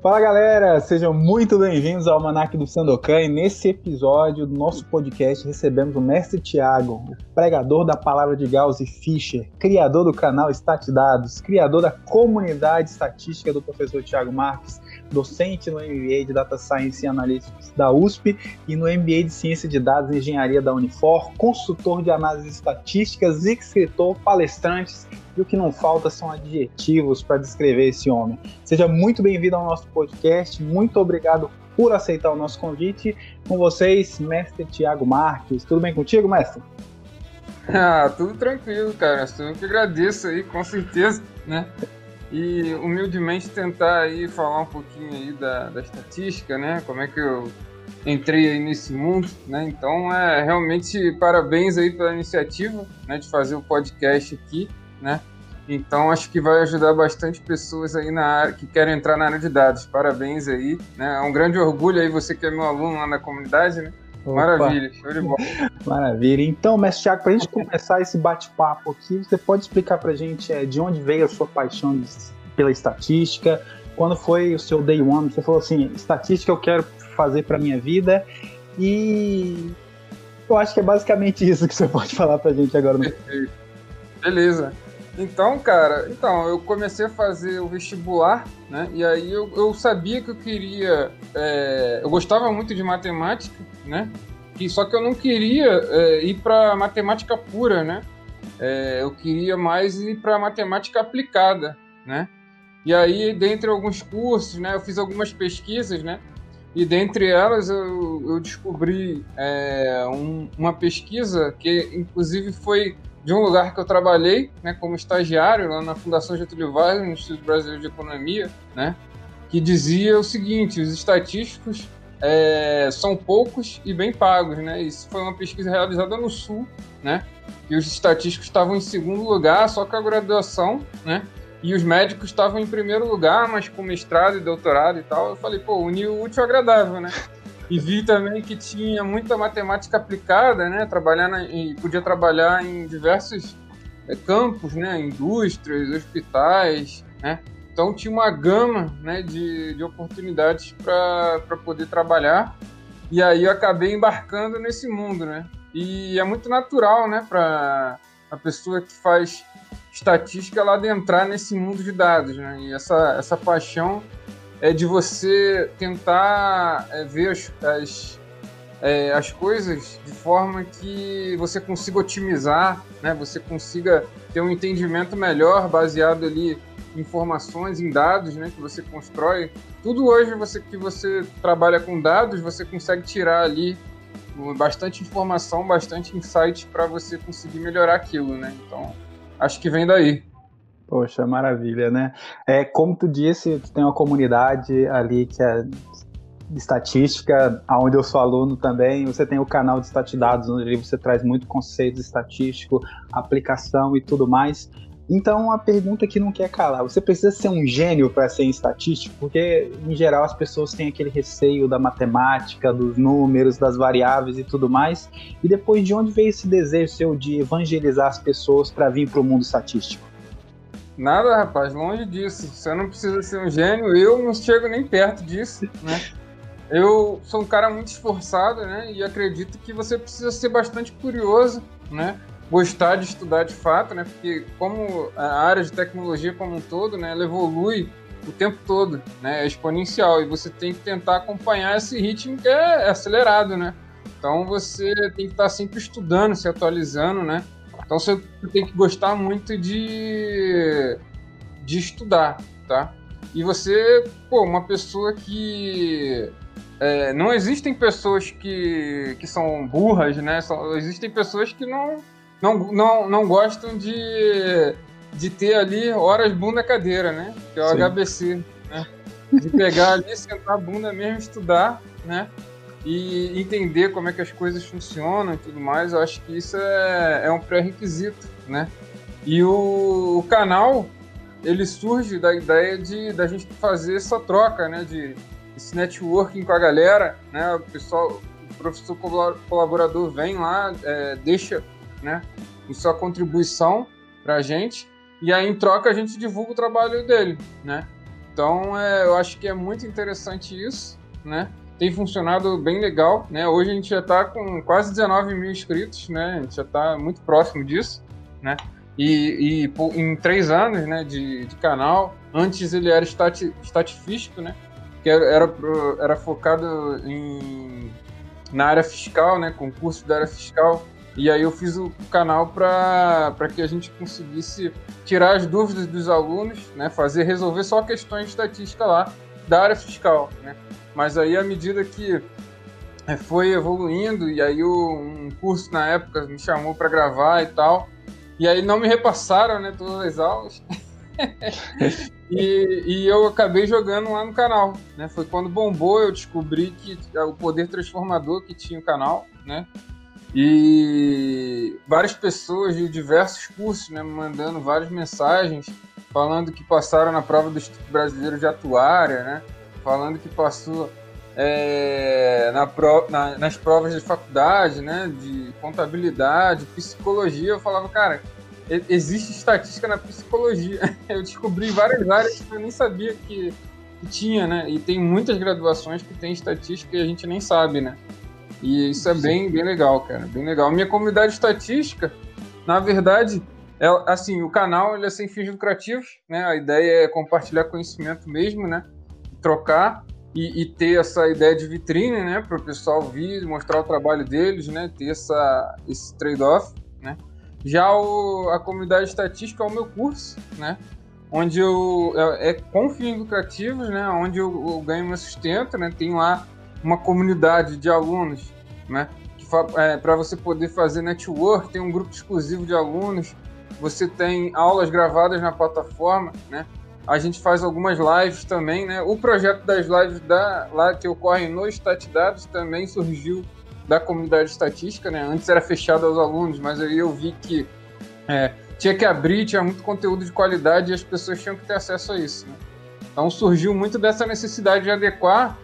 Fala galera, sejam muito bem-vindos ao Almanac do Sandokan. E nesse episódio do nosso podcast recebemos o mestre Tiago, o pregador da palavra de Gauss e Fischer, criador do canal Statdados, criador da comunidade estatística do professor Tiago Marques, docente no MBA de Data Science e Analytics da USP e no MBA de Ciência de Dados e Engenharia da Unifor, consultor de análises estatísticas, escritor, palestrantes e o que não falta são adjetivos para descrever esse homem. Seja muito bem-vindo ao nosso podcast, muito obrigado por aceitar o nosso convite. Com vocês, mestre Tiago Marques. Tudo bem contigo, mestre? Ah, tudo tranquilo, cara. Eu que agradeço aí, com certeza, né? E humildemente tentar aí falar um pouquinho aí da, da estatística, né? Como é que eu entrei aí nesse mundo, né? Então, é realmente parabéns aí pela iniciativa, né, de fazer o podcast aqui né? Então acho que vai ajudar bastante pessoas aí na área que querem entrar na área de dados. Parabéns aí, né? É um grande orgulho aí você que é meu aluno lá na comunidade, né? Opa. Maravilha, show de bola. Maravilha. Então, mestre Thiago, para a gente começar esse bate-papo aqui, você pode explicar para a gente é, de onde veio a sua paixão pela estatística? Quando foi o seu day one? Você falou assim, estatística eu quero fazer para minha vida e eu acho que é basicamente isso que você pode falar para a gente agora. No... Beleza. Então, cara, então, eu comecei a fazer o vestibular, né? E aí eu, eu sabia que eu queria. É, eu gostava muito de matemática, né? E, só que eu não queria é, ir para matemática pura, né? É, eu queria mais ir para matemática aplicada, né? E aí, dentre alguns cursos, né? Eu fiz algumas pesquisas, né? E dentre elas eu, eu descobri é, um, uma pesquisa que, inclusive, foi de um lugar que eu trabalhei, né, como estagiário lá na Fundação Getúlio Vargas, no Instituto Brasileiro de Economia, né, que dizia o seguinte: os estatísticos é, são poucos e bem pagos, né? Isso foi uma pesquisa realizada no Sul, né? E os estatísticos estavam em segundo lugar, só com a graduação, né? E os médicos estavam em primeiro lugar, mas com mestrado e doutorado e tal. Eu falei, pô, unir o útil ao agradável, né? E vi também que tinha muita matemática aplicada, né? Trabalhar na, e podia trabalhar em diversos é, campos, né? Indústrias, hospitais, né? Então tinha uma gama né, de, de oportunidades para poder trabalhar. E aí eu acabei embarcando nesse mundo, né? E é muito natural, né, para a pessoa que faz estatística ela adentrar nesse mundo de dados, né? E essa, essa paixão é de você tentar é, ver as, as, é, as coisas de forma que você consiga otimizar, né? Você consiga ter um entendimento melhor baseado ali em informações, em dados, né? Que você constrói. Tudo hoje você que você trabalha com dados, você consegue tirar ali bastante informação, bastante insight para você conseguir melhorar aquilo, né? Então, acho que vem daí. Poxa, maravilha, né? É, como tu disse, tu tem uma comunidade ali que é estatística, onde eu sou aluno também. Você tem o canal de Statidados, onde você traz muito conceito estatístico, aplicação e tudo mais. Então, a pergunta que não quer calar: você precisa ser um gênio para ser estatístico? Porque, em geral, as pessoas têm aquele receio da matemática, dos números, das variáveis e tudo mais. E depois, de onde veio esse desejo seu de evangelizar as pessoas para vir para o mundo estatístico? Nada, rapaz, longe disso. Você não precisa ser um gênio, eu não chego nem perto disso, né? Eu sou um cara muito esforçado, né? E acredito que você precisa ser bastante curioso, né? Gostar de estudar de fato, né? Porque como a área de tecnologia como um todo, né? Ela evolui o tempo todo, né? É exponencial e você tem que tentar acompanhar esse ritmo que é acelerado, né? Então você tem que estar sempre estudando, se atualizando, né? Então você tem que gostar muito de, de estudar, tá? E você, pô, uma pessoa que. É, não existem pessoas que, que são burras, né? Só, existem pessoas que não, não, não, não gostam de, de ter ali horas bunda cadeira, né? Que é o Sim. HBC, né? De pegar ali, sentar a bunda mesmo, estudar, né? E entender como é que as coisas funcionam e tudo mais, eu acho que isso é, é um pré-requisito, né? E o, o, canal, ele surge da ideia de da gente fazer essa troca, né? De esse networking com a galera, né? O pessoal, o professor colaborador vem lá, é, deixa, né? Sua contribuição para a gente e aí em troca a gente divulga o trabalho dele, né? Então, é, eu acho que é muito interessante isso, né? Tem funcionado bem legal, né? Hoje a gente já está com quase 19 mil inscritos, né? A gente já está muito próximo disso, né? E, e em três anos, né, de, de canal, antes ele era stati, estatifístico, né? Que era, era, era focado em, na área fiscal, né? Concurso da área fiscal e aí eu fiz o canal para que a gente conseguisse tirar as dúvidas dos alunos, né, fazer resolver só questões de estatística lá da área fiscal, né? Mas aí à medida que é, foi evoluindo e aí um curso na época me chamou para gravar e tal, e aí não me repassaram, né, todas as aulas. e, e, eu acabei jogando lá no canal, né? Foi quando bombou, eu descobri que o poder transformador que tinha o canal, né? E várias pessoas de diversos cursos né, me mandando várias mensagens falando que passaram na prova do Instituto Brasileiro de Atuária, né? Falando que passou é, na pro, na, nas provas de faculdade, né? De contabilidade, psicologia. Eu falava, cara, existe estatística na psicologia. Eu descobri várias áreas que eu nem sabia que, que tinha, né? E tem muitas graduações que tem estatística e a gente nem sabe, né? E isso é bem, bem legal, cara. Bem legal. Minha comunidade estatística, na verdade, é assim, o canal ele é sem fins lucrativos, né? A ideia é compartilhar conhecimento mesmo, né? Trocar e, e ter essa ideia de vitrine, né? Para o pessoal vir, mostrar o trabalho deles, né? Ter essa, esse trade-off, né? Já o, a comunidade estatística é o meu curso, né? Onde eu é, é com fins lucrativos, né? Onde eu, eu ganho meu sustento, né? Tem lá uma comunidade de alunos, né? É, para você poder fazer network, tem um grupo exclusivo de alunos, você tem aulas gravadas na plataforma, né? A gente faz algumas lives também, né? O projeto das lives da, lá que ocorrem no Statdados também surgiu da comunidade estatística, né? Antes era fechado aos alunos, mas aí eu vi que é, tinha que abrir, tinha muito conteúdo de qualidade e as pessoas tinham que ter acesso a isso, né? Então surgiu muito dessa necessidade de adequar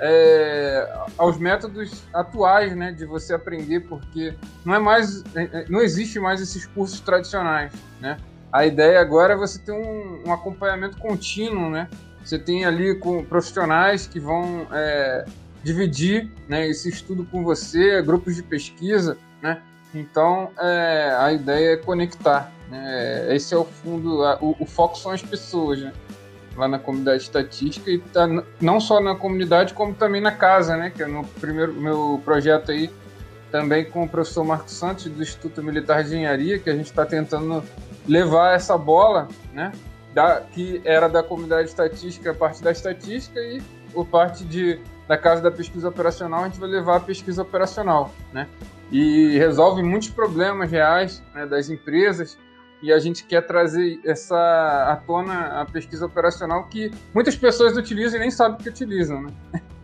é, aos métodos atuais, né, de você aprender, porque não é mais, é, é, não existe mais esses cursos tradicionais, né? A ideia agora é você ter um, um acompanhamento contínuo, né? Você tem ali com profissionais que vão é, dividir, né, esse estudo com você, grupos de pesquisa, né? Então, é, a ideia é conectar. Né? Esse é o fundo, o, o foco são as pessoas, né? Lá na comunidade estatística e tá não só na comunidade como também na casa, né? Que é no primeiro meu projeto aí também com o professor Marcos Santos do Instituto Militar de Engenharia, que a gente está tentando levar essa bola, né? Da, que era da comunidade estatística, parte da estatística e o parte de da casa da pesquisa operacional, a gente vai levar a pesquisa operacional, né? E resolve muitos problemas reais né, das empresas e a gente quer trazer essa à tona a pesquisa operacional que muitas pessoas utilizam e nem sabem que utilizam, né?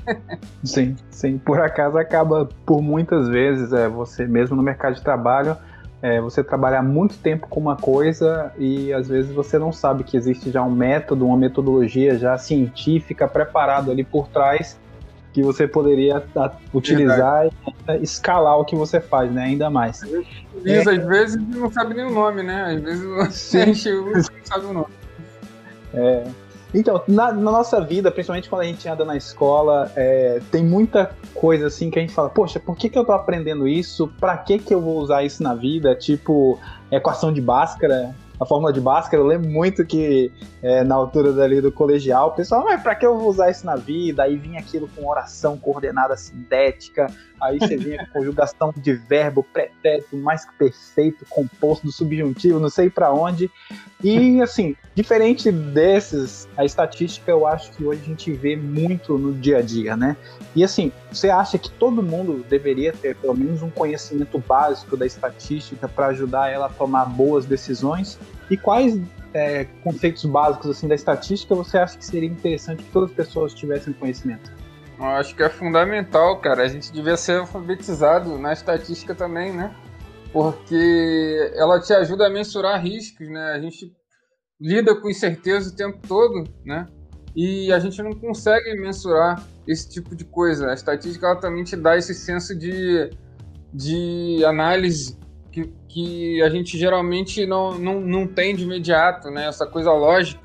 sim, sim. Por acaso acaba por muitas vezes é, você mesmo no mercado de trabalho é, você trabalhar muito tempo com uma coisa e às vezes você não sabe que existe já um método, uma metodologia já científica preparado ali por trás que você poderia utilizar Verdade. e escalar o que você faz, né? Ainda mais. Isso, é. às vezes não sabe nem o nome, né? Às vezes você não sabe o nome. É. Então, na, na, nossa vida, principalmente quando a gente anda na escola, é, tem muita coisa assim que a gente fala, poxa, por que, que eu tô aprendendo isso? Pra que, que eu vou usar isso na vida? Tipo, equação de Bhaskara, a fórmula de Bhaskara, eu lembro muito que é, na altura dali do colegial, o pessoal, mas pra que eu vou usar isso na vida? Aí vinha aquilo com oração coordenada sintética, aí você vinha com conjugação de verbo, pretérito mais que perfeito, composto do subjuntivo, não sei para onde. E assim, diferente desses, a estatística eu acho que hoje a gente vê muito no dia a dia, né? E assim, você acha que todo mundo deveria ter pelo menos um conhecimento básico da estatística para ajudar ela a tomar boas decisões? E quais é, conceitos básicos assim da estatística você acha que seria interessante que todas as pessoas tivessem conhecimento? Eu acho que é fundamental, cara. A gente devia ser alfabetizado na estatística também, né? Porque ela te ajuda a mensurar riscos, né? A gente lida com incerteza o tempo todo, né? E a gente não consegue mensurar esse tipo de coisa. A estatística ela também te dá esse senso de, de análise que, que a gente geralmente não, não, não tem de imediato, né? Essa coisa lógica,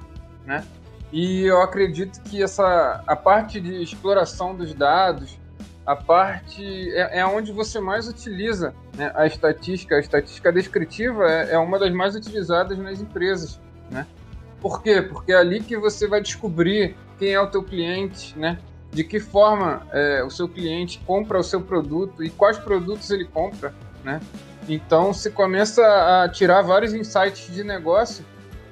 né? E eu acredito que essa a parte de exploração dos dados, a parte é, é onde você mais utiliza né, a estatística. A estatística descritiva é, é, uma das mais utilizadas nas empresas, né? Por quê? Porque é ali que você vai descobrir quem é o teu cliente, né? De que forma é, o seu cliente compra o seu produto e quais produtos ele compra, né? Então, se começa a tirar vários insights de negócio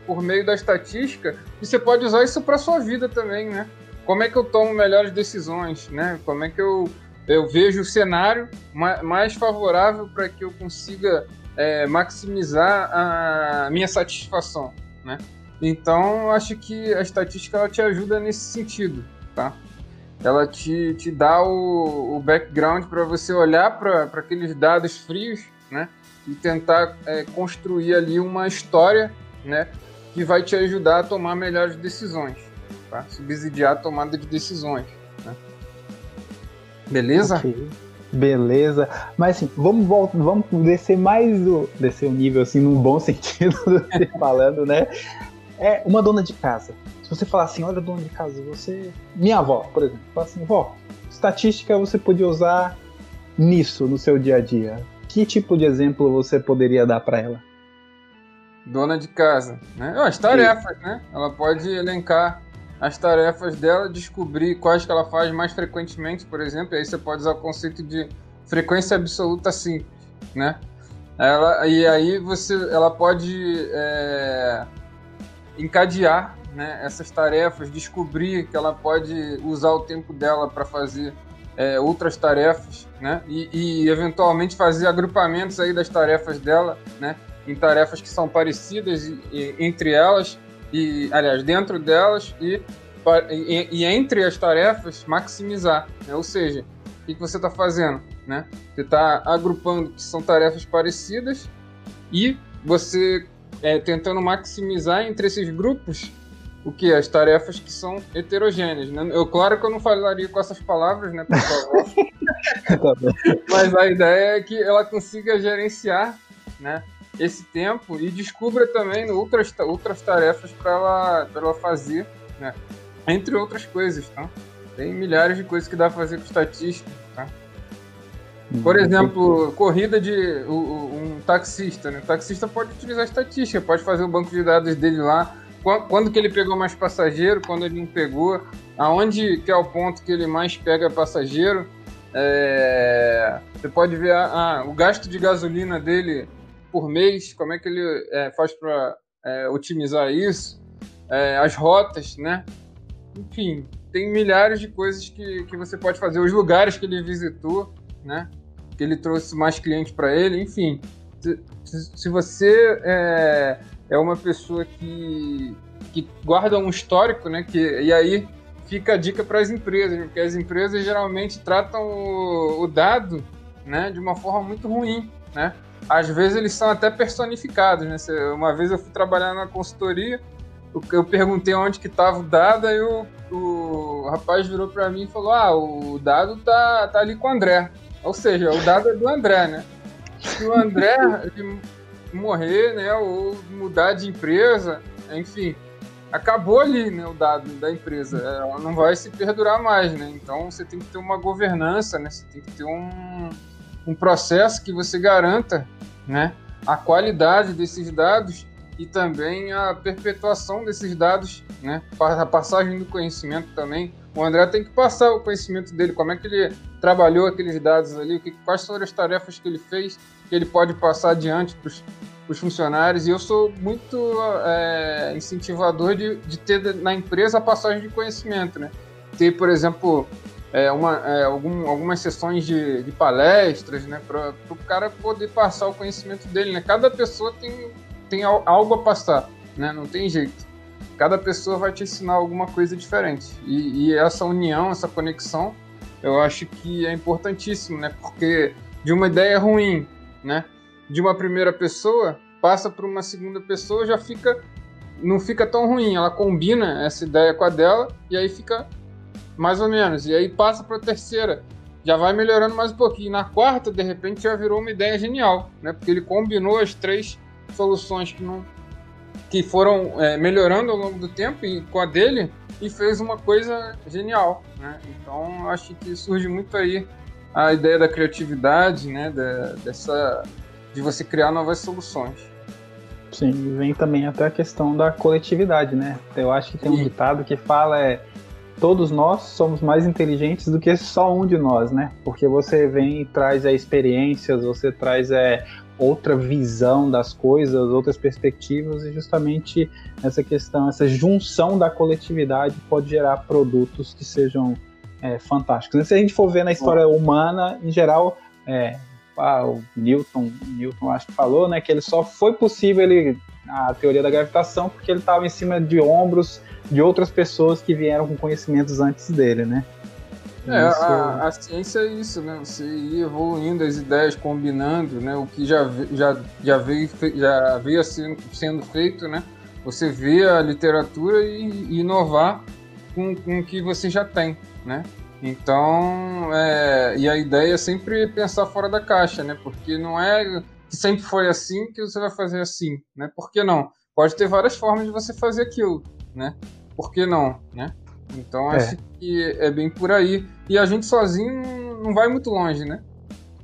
por meio da estatística e você pode usar isso para sua vida também, né? Como é que eu tomo melhores decisões, né? Como é que eu, eu vejo o cenário mais favorável para que eu consiga é, maximizar a minha satisfação, né? Então, acho que a estatística ela te ajuda nesse sentido, tá? Ela te, te dá o, o background para você olhar para aqueles dados frios, né? E tentar é, construir ali uma história, né? Que vai te ajudar a tomar melhores decisões, tá? Subsidiar a tomada de decisões, né? Beleza? Okay. Beleza. Mas assim, vamos voltar, vamos descer mais o. descer o nível assim, num bom sentido do que falando, né? é uma dona de casa. Se você falar assim, olha, dona de casa, você. Minha avó, por exemplo, fala assim, vó, estatística você podia usar nisso no seu dia a dia. Que tipo de exemplo você poderia dar para ela? Dona de casa, né? As tarefas, Sim. né? Ela pode elencar as tarefas dela, descobrir quais que ela faz mais frequentemente, por exemplo. aí você pode usar o conceito de frequência absoluta simples, né? Ela, e aí você, ela pode é, encadear né, essas tarefas, descobrir que ela pode usar o tempo dela para fazer é, outras tarefas, né, e, e, eventualmente fazer agrupamentos aí das tarefas dela, né, em tarefas que são parecidas e, e, entre elas e, aliás, dentro delas e, e, entre as tarefas maximizar, né, ou seja, o que, que você está fazendo, né? Você está agrupando que são tarefas parecidas e você é, tentando maximizar entre esses grupos o que? As tarefas que são heterogêneas. Né? Eu, claro que eu não falaria com essas palavras, né, por favor. Tá Mas a ideia é que ela consiga gerenciar né, esse tempo e descubra também outras, outras tarefas para ela, ela fazer, né? entre outras coisas. Tá? Tem milhares de coisas que dá para fazer com estatística. Tá? Por uhum. exemplo, corrida de um taxista, né? O taxista pode utilizar estatística, pode fazer o banco de dados dele lá, quando que ele pegou mais passageiro, quando ele não pegou, aonde que é o ponto que ele mais pega passageiro. É... Você pode ver ah, o gasto de gasolina dele por mês, como é que ele é, faz para é, otimizar isso, é, as rotas, né? Enfim, tem milhares de coisas que, que você pode fazer, os lugares que ele visitou, né? que ele trouxe mais clientes para ele, enfim. Se, se você é, é, uma pessoa que, que guarda um histórico, né? Que, e aí fica a dica para as empresas, porque as empresas geralmente tratam o, o, dado né, de uma forma muito ruim, né? Às vezes eles são até personificados, né? Uma vez eu fui trabalhar na consultoria, eu perguntei onde que estava o dado, aí o, o rapaz virou para mim e falou, ah, o dado tá, tá ali com o André. Ou seja, o dado é do André, né? Se o André morrer, né, ou mudar de empresa, enfim, acabou ali, né, o dado da empresa. Ela não vai se perdurar mais, né? Então você tem que ter uma governança, né? Você tem que ter um, um processo que você garanta, né, a qualidade desses dados e também a perpetuação desses dados, né, a passagem do conhecimento também o André tem que passar o conhecimento dele, como é que ele trabalhou aqueles dados ali, quais foram as tarefas que ele fez, que ele pode passar adiante para os funcionários. E eu sou muito é, incentivador de, de ter na empresa a passagem de conhecimento, né? Ter, por exemplo, é, uma, é, algum, algumas sessões de, de palestras, né? Para o cara poder passar o conhecimento dele, né? Cada pessoa tem, tem algo a passar, né? Não tem jeito cada pessoa vai te ensinar alguma coisa diferente. E, e, essa união, essa conexão, eu acho que é importantíssimo, né? Porque de uma ideia ruim, né? De uma primeira pessoa, passa para uma segunda pessoa, já fica não fica tão ruim. Ela combina essa ideia com a dela e aí fica mais ou menos. E aí passa para a terceira, já vai melhorando mais um pouquinho. Na quarta, de repente, já virou uma ideia genial, né? Porque ele combinou as três soluções que não que foram é, melhorando ao longo do tempo e com a dele e fez uma coisa genial, né? Então acho que surge muito aí a ideia da criatividade, né? Da, dessa de você criar novas soluções. Sim, vem também até a questão da coletividade, né? Eu acho que tem um ditado que fala é todos nós somos mais inteligentes do que só um de nós, né? Porque você vem e traz é, experiências, você traz é, outra visão das coisas, outras perspectivas, e justamente essa questão, essa junção da coletividade pode gerar produtos que sejam é, fantásticos. Se a gente for ver na história humana, em geral, é, ah, o Newton, Newton acho que falou, né, que ele só foi possível ele, a teoria da gravitação porque ele estava em cima de ombros de outras pessoas que vieram com conhecimentos antes dele, né? É, isso... a, a, ciência é isso, né? Você ir evoluindo as ideias, combinando, né? O que já, já, já, veio, já veio sendo, sendo feito, né? Você vê a literatura e, e inovar com, com o que você já tem, né? Então, é, e a ideia é sempre pensar fora da caixa, né? Porque não é que sempre foi assim que você vai fazer assim, né? Por que não? Pode ter várias formas de você fazer aquilo, né? Por que não, né? Então acho é. que é bem por aí. E a gente sozinho não vai muito longe, né?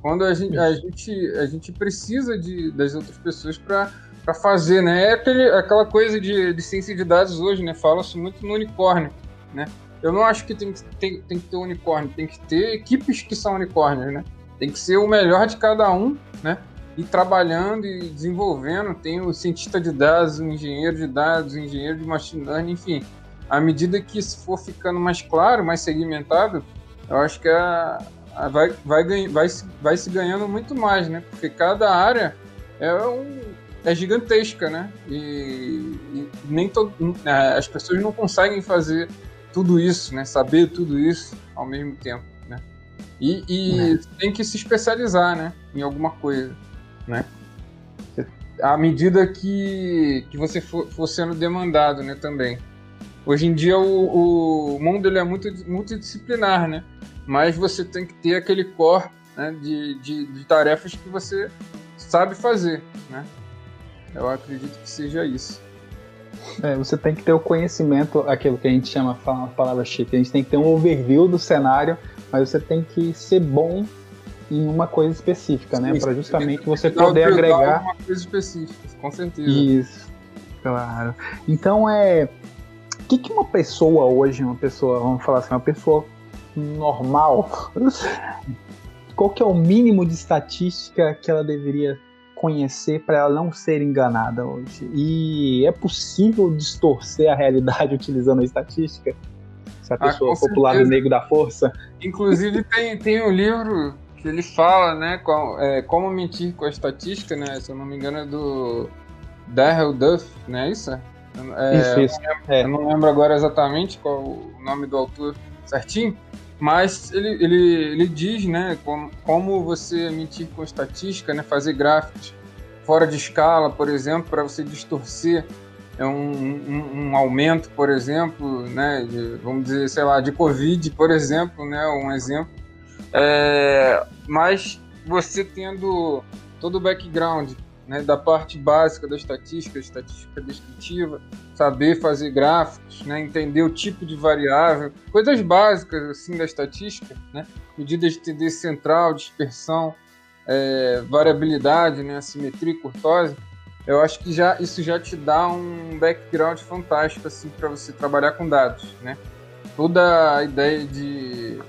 Quando a gente, a gente, a gente precisa de, das outras pessoas para fazer, né? É aquele, aquela coisa de, de ciência de dados hoje, né? Fala-se muito no unicórnio, né? Eu não acho que tem, tem, tem que ter unicórnio, tem que ter equipes que são unicórnios, né? Tem que ser o melhor de cada um, né? E trabalhando e desenvolvendo. Tem o cientista de dados, o engenheiro de dados, o engenheiro de machine learning, enfim à medida que isso for ficando mais claro, mais segmentado, eu acho que a, a vai, vai, vai, vai se ganhando muito mais, né? Porque cada área é, um, é gigantesca, né? E, e nem todo, é, as pessoas não conseguem fazer tudo isso, né? Saber tudo isso ao mesmo tempo, né? E, e é. tem que se especializar, né? Em alguma coisa, né? À medida que, que você for, for sendo demandado, né? Também. Hoje em dia o, o mundo ele é muito multidisciplinar, né? Mas você tem que ter aquele core né, de, de, de tarefas que você sabe fazer, né? Eu acredito que seja isso. É, você tem que ter o conhecimento, aquilo que a gente chama, uma palavra chique, a gente tem que ter um overview do cenário, mas você tem que ser bom em uma coisa específica, né? Para justamente você poder agregar uma coisa específica, com certeza. Isso, claro. Então é o que, que uma pessoa hoje, uma pessoa, vamos falar assim, uma pessoa normal, qual que é o mínimo de estatística que ela deveria conhecer para ela não ser enganada hoje? E é possível distorcer a realidade utilizando a estatística? Se a ah, pessoa ah, for pro lado negro da força? Inclusive tem, tem um livro que ele fala, né, com, é, como mentir com a estatística, né, se eu não me engano é do Darrell Duff, não é isso? É, isso, isso. Eu, não lembro, é. eu não lembro agora exatamente qual o nome do autor certinho, mas ele, ele, ele diz, né, como, como você mentir com estatística, né, fazer gráficos fora de escala, por exemplo, para você distorcer é um, um, um, aumento, por exemplo, né, de, vamos dizer, sei lá, de Covid, por exemplo, né, um exemplo. É, mas você tendo todo o background né, da parte básica da estatística, estatística descritiva, saber fazer gráficos, né, entender o tipo de variável, coisas básicas assim da estatística, né, medidas de tendência central, dispersão, é, variabilidade, né, assimetria e curtose, eu acho que já isso já te dá um background fantástico assim para você trabalhar com dados, né? Toda a ideia de,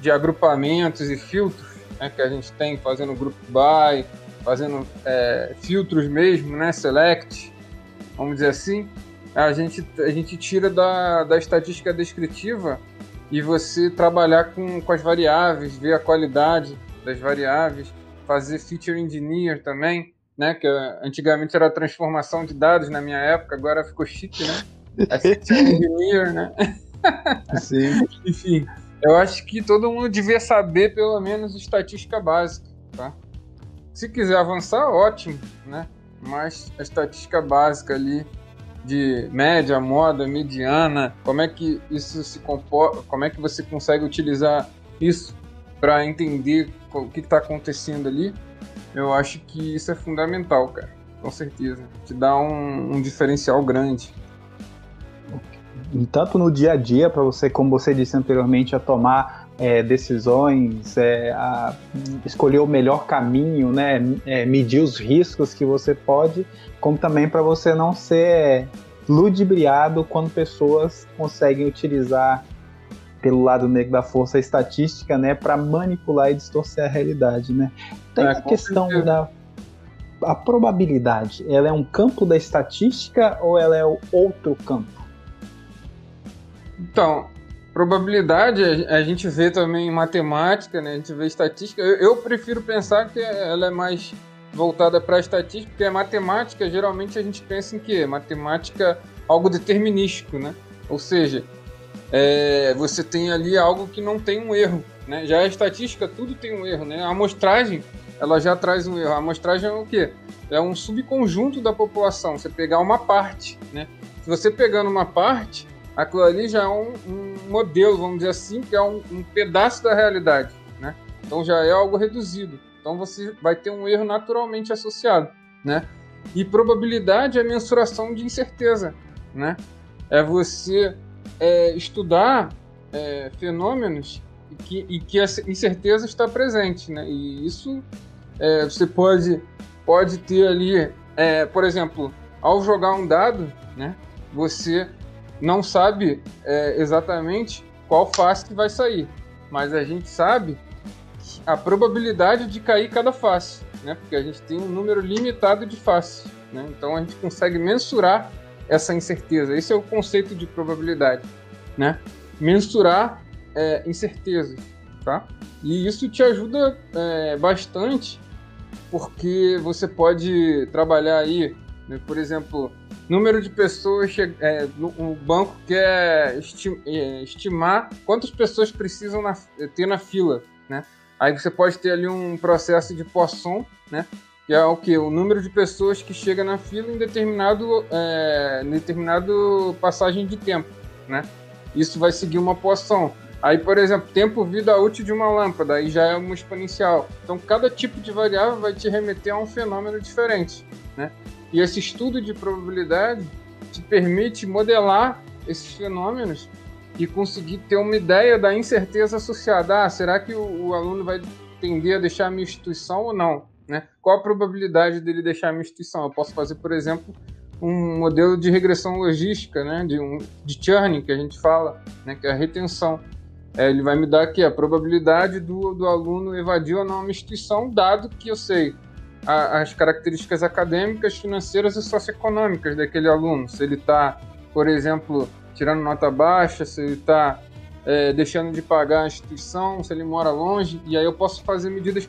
de agrupamentos e filtros né, que a gente tem fazendo grupo by, fazendo é, filtros mesmo, né, select, vamos dizer assim, a gente, a gente tira da, da estatística descritiva e você trabalhar com, com as variáveis, ver a qualidade das variáveis, fazer feature engineer também, né, que antigamente era transformação de dados na minha época, agora ficou chique, né? É feature engineer, né? Sim. Enfim, eu acho que todo mundo devia saber pelo menos estatística básica, tá? Se quiser avançar, ótimo, né? Mas a estatística básica ali de média, moda, mediana, como é que isso se comporta, como é que você consegue utilizar isso para entender o que está acontecendo ali, eu acho que isso é fundamental, cara. com certeza. Te dá um, um diferencial grande. Tanto no dia a dia, para você, como você disse anteriormente, a tomar é, decisões, é, a escolher o melhor caminho, né, é, medir os riscos que você pode, como também para você não ser ludibriado quando pessoas conseguem utilizar pelo lado negro da força a estatística, né, para manipular e distorcer a realidade, né? Tem é, a questão certeza. da a probabilidade, ela é um campo da estatística ou ela é outro campo? Então, probabilidade a gente vê também em matemática, né? A gente vê estatística. Eu, eu prefiro pensar que ela é mais voltada para a estatística, porque a matemática geralmente a gente pensa em quê? Matemática algo determinístico, né? Ou seja, é, você tem ali algo que não tem um erro, né? Já a estatística tudo tem um erro, né? A amostragem ela já traz um erro. A amostragem é o quê? É um subconjunto da população. Você pegar uma parte, né? Se você pegando uma parte, aquilo ali já é um, um modelo, vamos dizer assim, que é um, um, pedaço da realidade, né? Então já é algo reduzido. Então você vai ter um erro naturalmente associado, né? E probabilidade é mensuração de incerteza, né? É você é, estudar é, fenômenos e que, e que a incerteza está presente, né? E isso é, você pode, pode ter ali, é, por exemplo, ao jogar um dado, né? Você não sabe é, exatamente qual face que vai sair, mas a gente sabe a probabilidade de cair cada face, né? Porque a gente tem um número limitado de faces, né? Então a gente consegue mensurar essa incerteza. Esse é o conceito de probabilidade, né? Mensurar é, incertezas, tá? E isso te ajuda é, bastante porque você pode trabalhar aí, né, por exemplo, número de pessoas, é, o banco quer é, estimar quantas pessoas precisam na, ter na fila, né? Aí você pode ter ali um processo de Poisson, né? Que é o que? O número de pessoas que chega na fila em determinado, é, determinado passagem de tempo, né? Isso vai seguir uma Poisson. Aí, por exemplo, tempo vida útil de uma lâmpada, aí já é uma exponencial. Então, cada tipo de variável vai te remeter a um fenômeno diferente, né? E esse estudo de probabilidade te permite modelar esses fenômenos e conseguir ter uma ideia da incerteza associada. Ah, será que o, o aluno vai tender a deixar a minha instituição ou não? Né? Qual a probabilidade dele deixar a minha instituição? Eu posso fazer, por exemplo, um modelo de regressão logística, né? de, um, de churning, que a gente fala, né? que é a retenção. É, ele vai me dar aqui a probabilidade do, do aluno evadir ou não uma instituição, dado que eu sei a, as características acadêmicas, financeiras e socioeconômicas daquele aluno. Se ele está, por exemplo, tirando nota baixa, se ele está é, deixando de pagar a instituição, se ele mora longe, e aí eu posso fazer medidas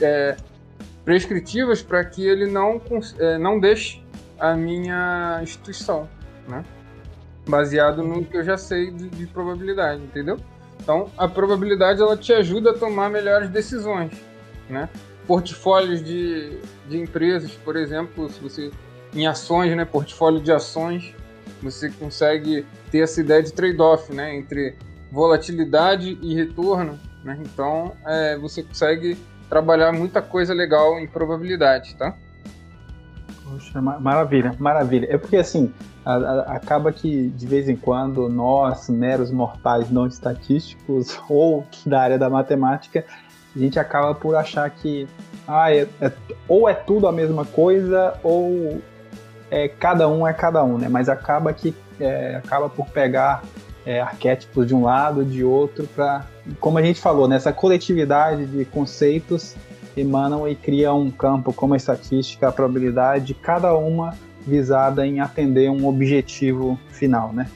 é, prescritivas para que ele não, é, não deixe a minha instituição, né? baseado no que eu já sei de, de probabilidade, entendeu? Então, a probabilidade ela te ajuda a tomar melhores decisões, né? Portfólios de, de empresas, por exemplo, se você em ações, né, portfólio de ações, você consegue ter essa ideia de trade-off, né, entre volatilidade e retorno, né? Então, é, você consegue trabalhar muita coisa legal em probabilidade, tá? Poxa, maravilha, maravilha. É porque assim, a, a, acaba que de vez em quando nós, meros mortais não estatísticos ou da área da matemática, a gente acaba por achar que ah, é, é, ou é tudo a mesma coisa ou é, cada um é cada um, né? Mas acaba que é, acaba por pegar é, arquétipos de um lado, de outro, para, como a gente falou, nessa coletividade de conceitos emanam e criam um campo como a estatística, a probabilidade, cada uma visada em atender um objetivo final, né?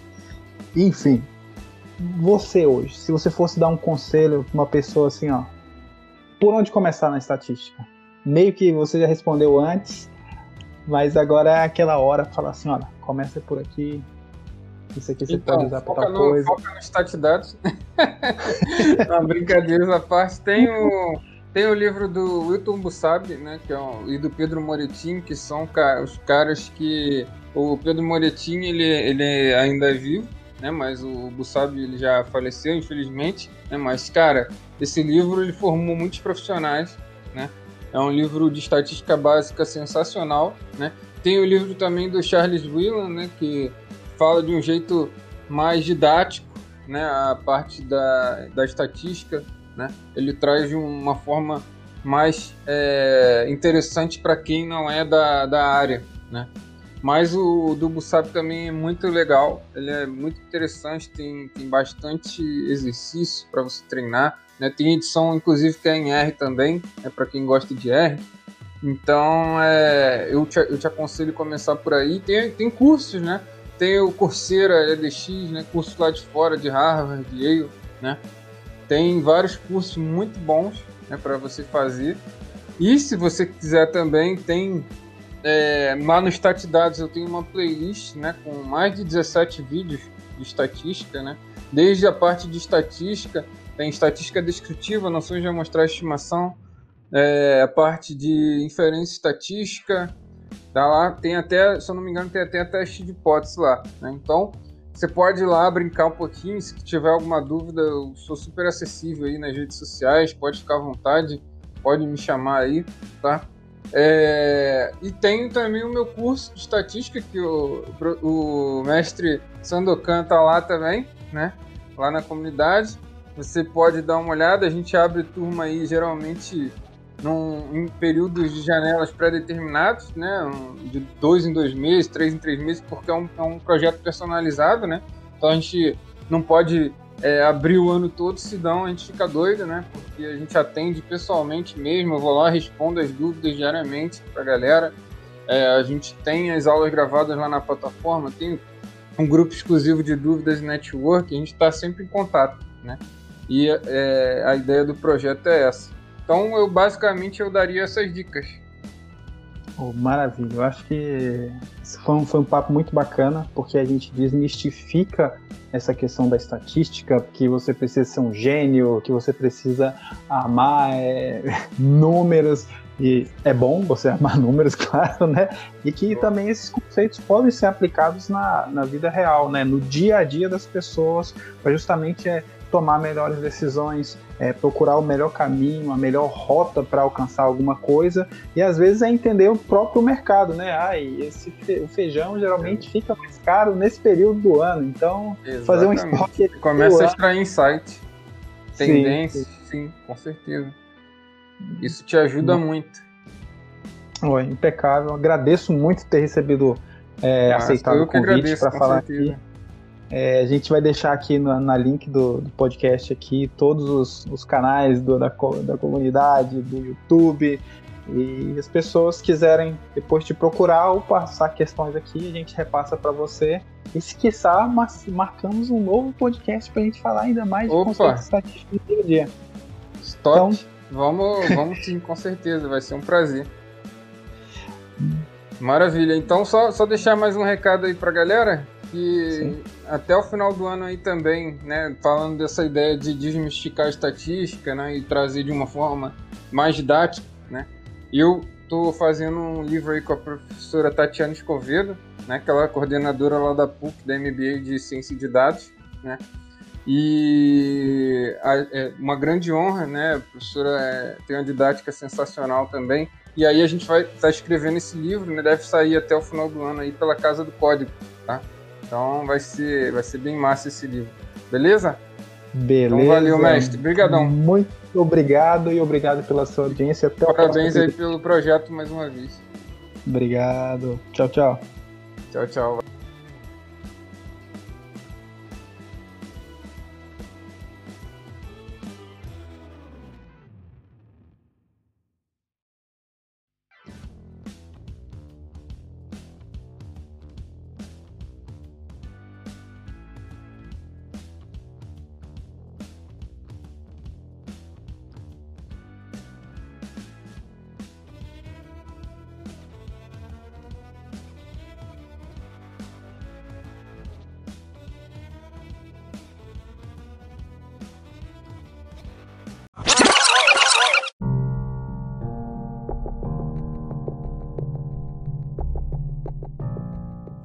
Enfim, você hoje, se você fosse dar um conselho para uma pessoa assim, ó, por onde começar na estatística? Meio que você já respondeu antes, mas agora é aquela hora para falar assim, olha, começa por aqui, isso aqui você então, pode usar para coisa. Foca no Statdados. Não, brincadeira à parte. Tem o, tem o livro do Wilton Bussab, né, que é um, e do Pedro Moretin, que são os caras que... O Pedro Moretin, ele, ele ainda é vivo, né, mas o Bussab ele já faleceu, infelizmente. Né, mas, cara, esse livro ele formou muitos profissionais, né? É um livro de estatística básica sensacional, né? Tem o livro também do Charles Whelan, né, que fala de um jeito mais didático, né, a parte da, da estatística, né? Ele traz de uma forma mais é, interessante para quem não é da, da área, né? Mas o, do Busap também é muito legal, ele é muito interessante, tem, tem bastante exercício para você treinar, né? Tem edição, inclusive, que é em R também, é né, para quem gosta de R. Então, é, eu, te, eu te aconselho começar por aí. Tem, tem cursos, né? Tem o Coursera EDX, né? Curso lá de fora, de Harvard, de Yale, né? Tem vários cursos muito bons né, para você fazer. E se você quiser também, tem é, lá no Statdados eu tenho uma playlist né, com mais de 17 vídeos de estatística, né? Desde a parte de estatística, tem estatística descritiva, noções de amostrar estimação, é, a parte de inferência estatística, tá lá, tem até, se eu não me engano, tem até teste de hipótese lá, né? Então, você pode ir lá brincar um pouquinho, se tiver alguma dúvida, eu sou super acessível aí nas redes sociais, pode ficar à vontade, pode me chamar aí, tá? É, e tenho também o meu curso de estatística, que o, o mestre Sandokan tá lá também, né? Lá na comunidade. Você pode dar uma olhada, a gente abre turma aí geralmente num, em períodos de janelas pré-determinados, né? De dois em dois meses, três em três meses, porque é um, é um projeto personalizado, né? Então a gente não pode é, abrir o ano todo, senão a gente fica doido, né? Porque a gente atende pessoalmente mesmo, eu vou lá, respondo as dúvidas diariamente pra galera. É, a gente tem as aulas gravadas lá na plataforma, tem um grupo exclusivo de dúvidas e network, a gente está sempre em contato, né? E é, a ideia do projeto é essa. Então, eu basicamente eu daria essas dicas. Oh, maravilha, eu acho que foi um, foi um papo muito bacana, porque a gente desmistifica essa questão da estatística, que você precisa ser um gênio, que você precisa amar é, números, e é bom você amar números, claro, né? E que também esses conceitos podem ser aplicados na, na vida real, né? No dia a dia das pessoas, para justamente é, tomar melhores decisões, é, procurar o melhor caminho, a melhor rota para alcançar alguma coisa e às vezes é entender o próprio mercado, né? Ai, esse fe o feijão geralmente é. fica mais caro nesse período do ano, então Exatamente. fazer um estoque começa a extrair insight, tendências, sim, sim, com certeza. Isso te ajuda Bom. muito. Oi, impecável. Agradeço muito ter recebido, é, aceitado o convite para falar aqui. É, a gente vai deixar aqui na, na link do, do, podcast aqui todos os, os canais do, da, da comunidade, do YouTube. E as pessoas quiserem depois te procurar ou passar questões aqui, a gente repassa para você. E se quiser, marcamos um novo podcast para a gente falar ainda mais Opa. de conceitos estatísticos do dia a dia. Stop. Então, vamos, vamos sim, com certeza, vai ser um prazer. Maravilha. Então, só, só deixar mais um recado aí para a galera que Sim. até o final do ano aí também, né, falando dessa ideia de desmistificar a estatística, né, e trazer de uma forma mais didática, né, eu estou fazendo um livro aí com a professora Tatiana Escovedo, né, que ela é coordenadora lá da PUC, da MBA de Ciência de Dados, né, e a, é uma grande honra, né, a professora é, tem uma didática sensacional também, e aí a gente vai estar tá escrevendo esse livro, né, deve sair até o final do ano aí pela Casa do Código, tá? Então vai ser, vai ser bem massa esse livro. Beleza? Beleza. Então valeu, mestre. Obrigadão. Muito obrigado e obrigado pela sua audiência. Até Parabéns aí pelo projeto mais uma vez. Obrigado. Tchau, tchau. Tchau, tchau.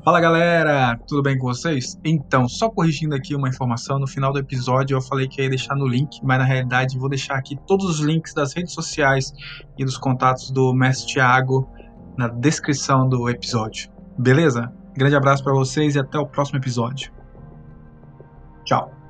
Fala galera, tudo bem com vocês? Então, só corrigindo aqui uma informação, no final do episódio eu falei que ia deixar no link, mas na realidade vou deixar aqui todos os links das redes sociais e dos contatos do Mestre Thiago na descrição do episódio. Beleza? Grande abraço para vocês e até o próximo episódio. Tchau.